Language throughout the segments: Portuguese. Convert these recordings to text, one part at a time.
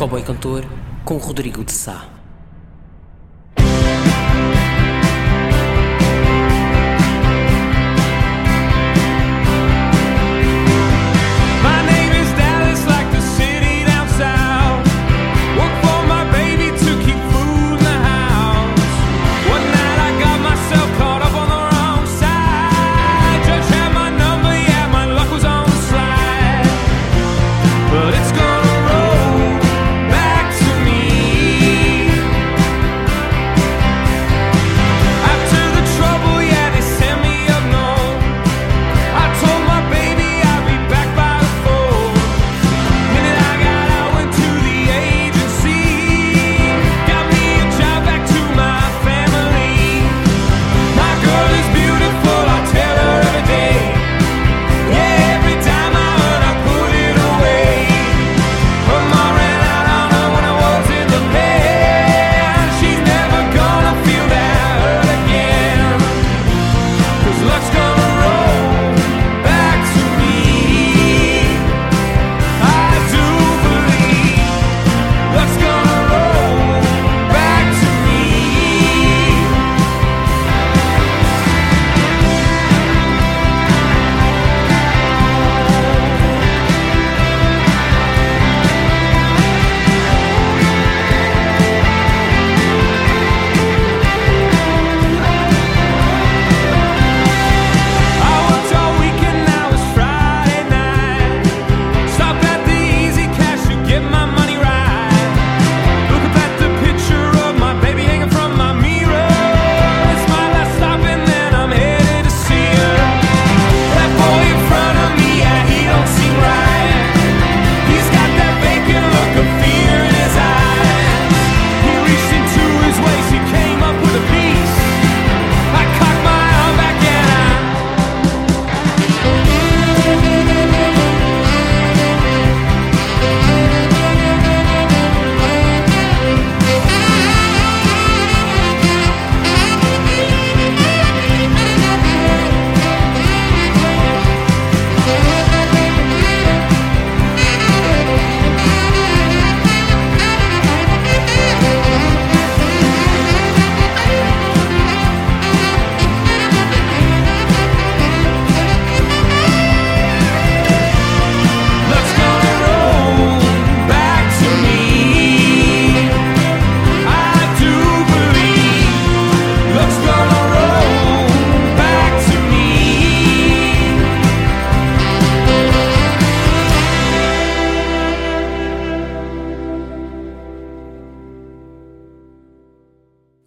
Cowboy Cantor com Rodrigo de Sá.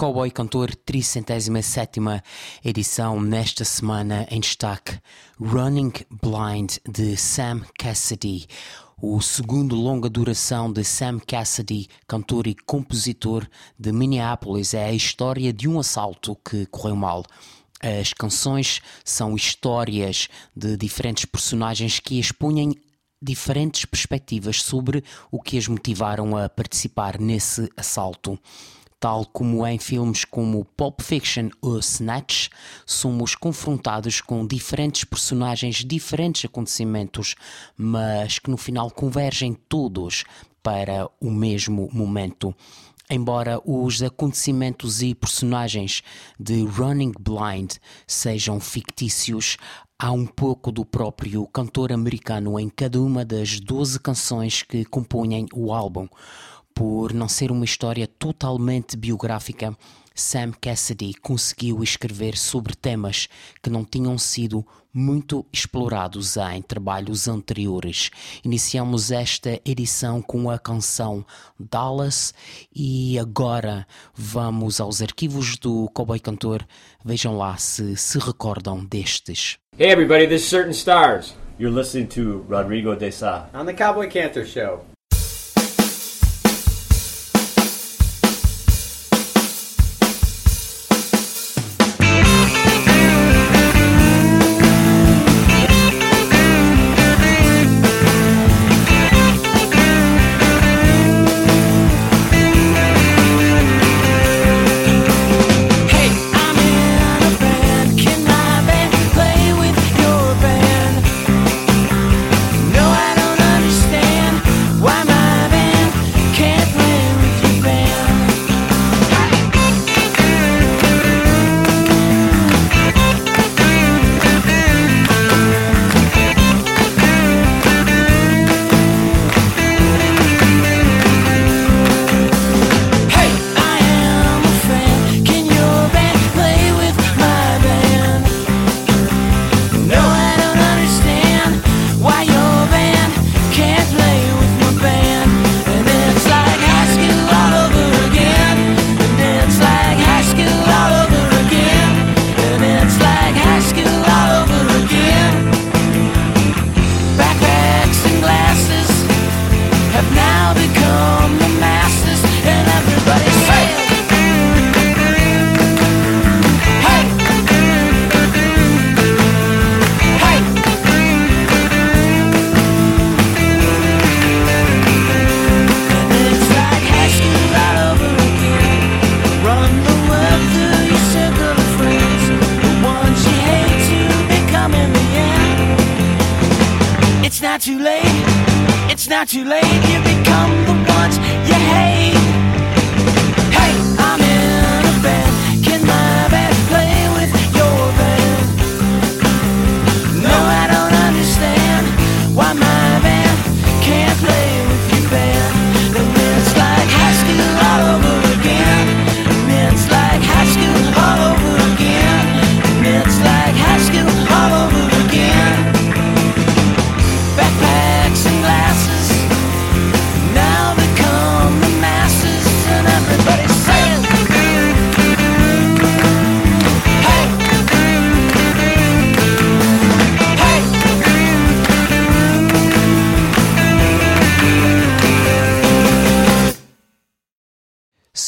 Cowboy Cantor, 37 edição, nesta semana em destaque Running Blind de Sam Cassidy, o segundo longa duração de Sam Cassidy, cantor e compositor de Minneapolis, é a história de um assalto que correu mal. As canções são histórias de diferentes personagens que expunham diferentes perspectivas sobre o que as motivaram a participar nesse assalto. Tal como em filmes como Pulp Fiction ou Snatch, somos confrontados com diferentes personagens, diferentes acontecimentos, mas que no final convergem todos para o mesmo momento. Embora os acontecimentos e personagens de Running Blind sejam fictícios, há um pouco do próprio cantor americano em cada uma das 12 canções que compõem o álbum. Por não ser uma história totalmente biográfica, Sam Cassidy conseguiu escrever sobre temas que não tinham sido muito explorados em trabalhos anteriores. Iniciamos esta edição com a canção Dallas e agora vamos aos arquivos do Cowboy Cantor. Vejam lá se se recordam destes. Hey everybody, this is Certain Stars. You're listening to Rodrigo de Sa. on the Cowboy Cantor Show. got you, lady.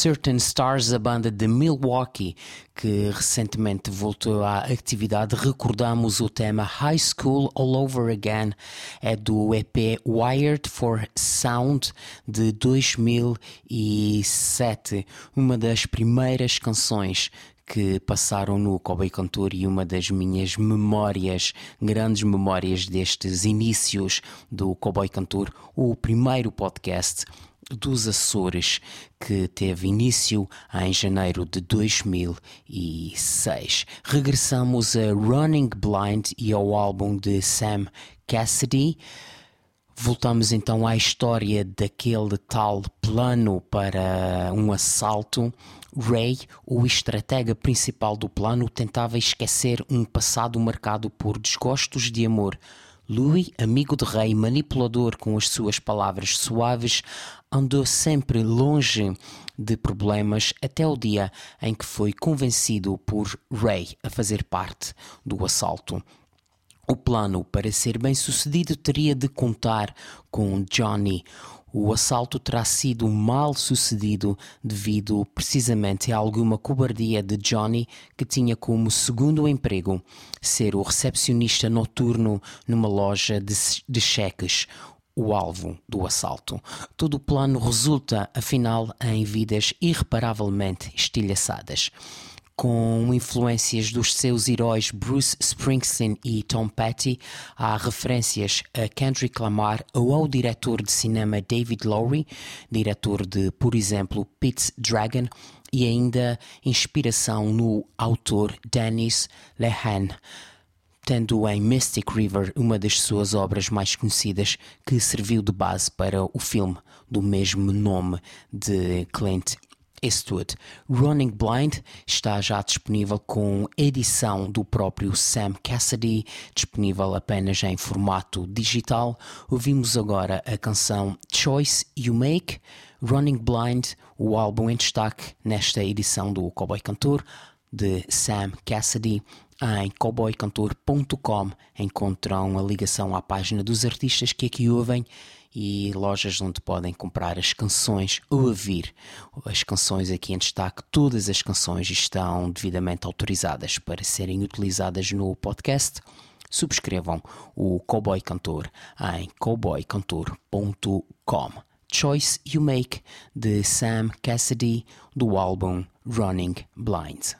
Certain Stars, a banda de Milwaukee, que recentemente voltou à atividade, recordamos o tema High School All Over Again, é do EP Wired for Sound de 2007, uma das primeiras canções que passaram no Cowboy Cantor e uma das minhas memórias, grandes memórias destes inícios do Cowboy Cantor, o primeiro podcast dos Açores, que teve início em janeiro de 2006. Regressamos a Running Blind e ao álbum de Sam Cassidy. Voltamos então à história daquele tal plano para um assalto. Ray, o estratega principal do plano, tentava esquecer um passado marcado por desgostos de amor. Louis, amigo de Ray, manipulador com as suas palavras suaves, andou sempre longe de problemas até o dia em que foi convencido por Ray a fazer parte do assalto. O plano para ser bem sucedido teria de contar com Johnny. O assalto terá sido mal sucedido devido precisamente a alguma cobardia de Johnny, que tinha como segundo emprego ser o recepcionista noturno numa loja de, de cheques, o alvo do assalto. Todo o plano resulta, afinal, em vidas irreparavelmente estilhaçadas com influências dos seus heróis Bruce Springsteen e Tom Petty, há referências a Kendrick Lamar ou ao diretor de cinema David Lowery, diretor de, por exemplo, Pete's Dragon, e ainda inspiração no autor Dennis Lehane tendo em Mystic River uma das suas obras mais conhecidas que serviu de base para o filme do mesmo nome de Clint Eastwood. Running Blind está já disponível com edição do próprio Sam Cassidy, disponível apenas em formato digital. Ouvimos agora a canção Choice You Make, Running Blind, o álbum em destaque nesta edição do Cowboy Cantor de Sam Cassidy. Em cowboycantor.com encontram a ligação à página dos artistas que aqui ouvem e lojas onde podem comprar as canções ou ouvir as canções aqui em destaque. Todas as canções estão devidamente autorizadas para serem utilizadas no podcast. Subscrevam o Cowboy Cantor em cowboycantor.com. Choice You Make de Sam Cassidy do álbum Running Blind.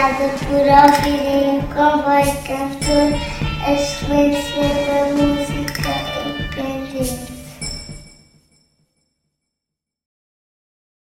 obrigada por ouvirem o Comboio Cantor, a excelência da música.